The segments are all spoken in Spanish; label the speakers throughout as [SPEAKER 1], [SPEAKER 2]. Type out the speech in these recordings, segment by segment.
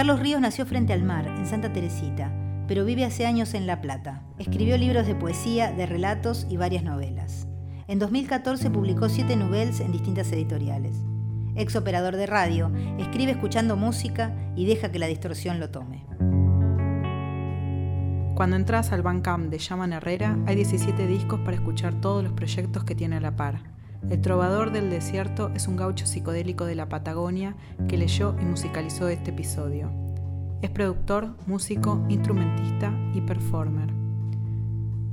[SPEAKER 1] Carlos Ríos nació frente al mar, en Santa Teresita, pero vive hace años en La Plata. Escribió libros de poesía, de relatos y varias novelas. En 2014 publicó siete novelas en distintas editoriales. Ex operador de radio, escribe escuchando música y deja que la distorsión lo tome.
[SPEAKER 2] Cuando entras al Bandcamp de Yaman Herrera, hay 17 discos para escuchar todos los proyectos que tiene a la par. El Trovador del Desierto es un gaucho psicodélico de la Patagonia que leyó y musicalizó este episodio. Es productor, músico, instrumentista y performer.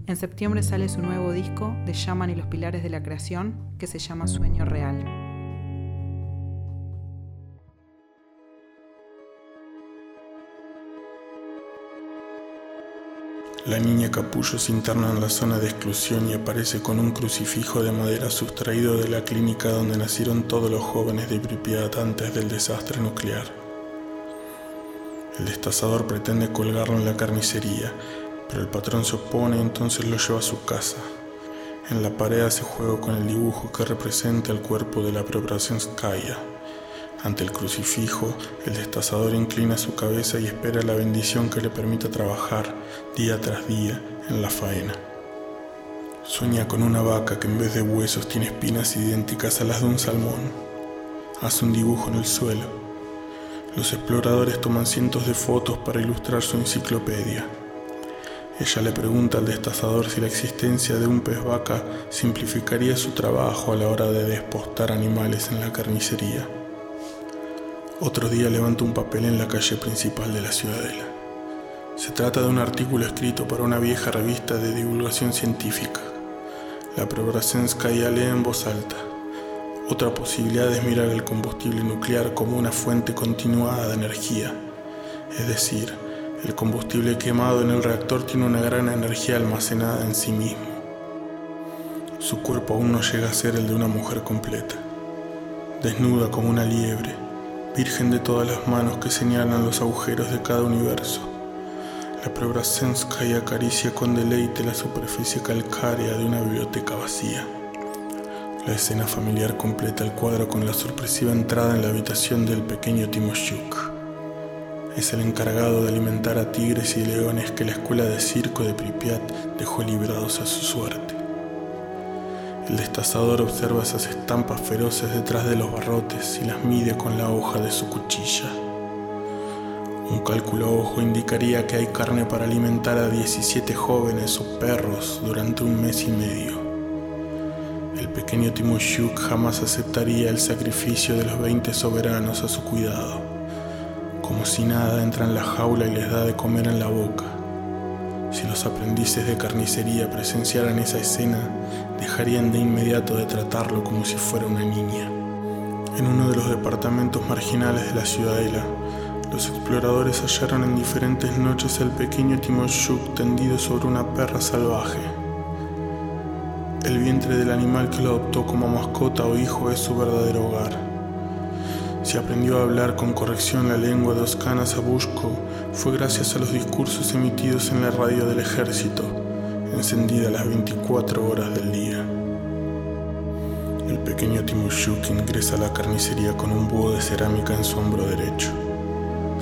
[SPEAKER 2] En septiembre sale su nuevo disco de Shaman y los Pilares de la Creación, que se llama Sueño Real.
[SPEAKER 3] La niña capullo se interna en la zona de exclusión y aparece con un crucifijo de madera sustraído de la clínica donde nacieron todos los jóvenes de Pripyat antes del desastre nuclear. El destazador pretende colgarlo en la carnicería, pero el patrón se opone y entonces lo lleva a su casa. En la pared hace juego con el dibujo que representa el cuerpo de la Skaya. Ante el crucifijo, el destazador inclina su cabeza y espera la bendición que le permita trabajar día tras día en la faena. Sueña con una vaca que en vez de huesos tiene espinas idénticas a las de un salmón. Hace un dibujo en el suelo. Los exploradores toman cientos de fotos para ilustrar su enciclopedia. Ella le pregunta al destazador si la existencia de un pez vaca simplificaría su trabajo a la hora de despostar animales en la carnicería. Otro día levanta un papel en la calle principal de la ciudadela. Se trata de un artículo escrito para una vieja revista de divulgación científica. La Preobrazenskaya lee en voz alta. Otra posibilidad es mirar el combustible nuclear como una fuente continuada de energía, es decir, el combustible quemado en el reactor tiene una gran energía almacenada en sí mismo. Su cuerpo aún no llega a ser el de una mujer completa, desnuda como una liebre, virgen de todas las manos que señalan los agujeros de cada universo. La Preobrazenskaya acaricia con deleite la superficie calcárea de una biblioteca vacía. La escena familiar completa el cuadro con la sorpresiva entrada en la habitación del pequeño Timoshuk es el encargado de alimentar a tigres y leones que la escuela de circo de Pripyat dejó liberados a su suerte. El destazador observa esas estampas feroces detrás de los barrotes y las mide con la hoja de su cuchilla. Un cálculo ojo indicaría que hay carne para alimentar a 17 jóvenes o perros durante un mes y medio. El pequeño Timoshuk jamás aceptaría el sacrificio de los 20 soberanos a su cuidado. Como si nada entra en la jaula y les da de comer en la boca. Si los aprendices de carnicería presenciaran esa escena, dejarían de inmediato de tratarlo como si fuera una niña. En uno de los departamentos marginales de la ciudadela, los exploradores hallaron en diferentes noches al pequeño Timoshuk tendido sobre una perra salvaje. El vientre del animal que lo adoptó como mascota o hijo es su verdadero hogar. Si aprendió a hablar con corrección la lengua de Oskana Sabushko fue gracias a los discursos emitidos en la radio del ejército, encendida las 24 horas del día. El pequeño Timoshuk ingresa a la carnicería con un búho de cerámica en su hombro derecho.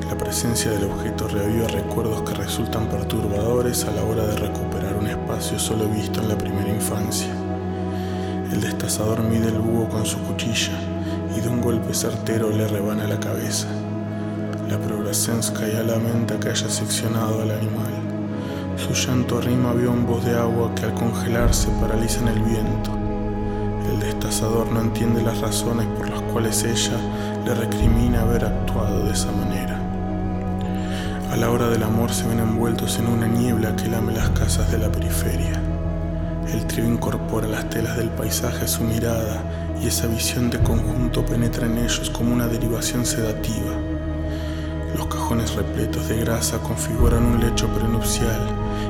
[SPEAKER 3] La presencia del objeto reaviva recuerdos que resultan perturbadores a la hora de recuperar un espacio solo visto en la primera infancia. El destazador mide el búho con su cuchilla y de un golpe certero le rebana la cabeza. La ya lamenta que haya seccionado al animal. Su llanto arrima biombos de agua que al congelarse paralizan el viento. El destazador no entiende las razones por las cuales ella le recrimina haber actuado de esa manera. A la hora del amor se ven envueltos en una niebla que lame las casas de la periferia. El trío incorpora las telas del paisaje a su mirada y esa visión de conjunto penetra en ellos como una derivación sedativa. Los cajones repletos de grasa configuran un lecho prenupcial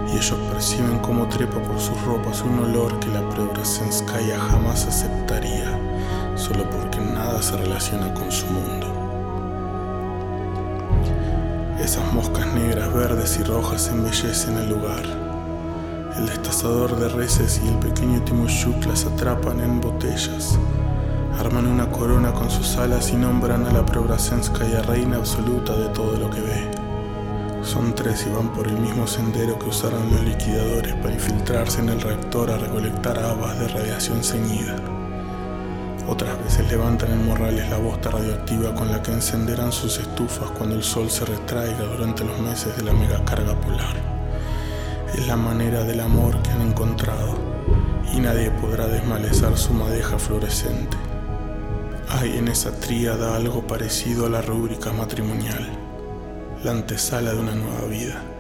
[SPEAKER 3] y ellos perciben como trepa por sus ropas un olor que la Preobrazenskaya jamás aceptaría, solo porque nada se relaciona con su mundo. Esas moscas negras, verdes y rojas embellecen el lugar el destazador de reses y el pequeño Timoshuk las atrapan en botellas. Arman una corona con sus alas y nombran a la Preobrasenskaya reina absoluta de todo lo que ve. Son tres y van por el mismo sendero que usaron los liquidadores para infiltrarse en el reactor a recolectar habas de radiación ceñida. Otras veces levantan en Morrales la bosta radioactiva con la que encenderán sus estufas cuando el sol se retraiga durante los meses de la megacarga polar. Es la manera del amor que han encontrado y nadie podrá desmalezar su madeja fluorescente. Hay en esa tríada algo parecido a la rúbrica matrimonial, la antesala de una nueva vida.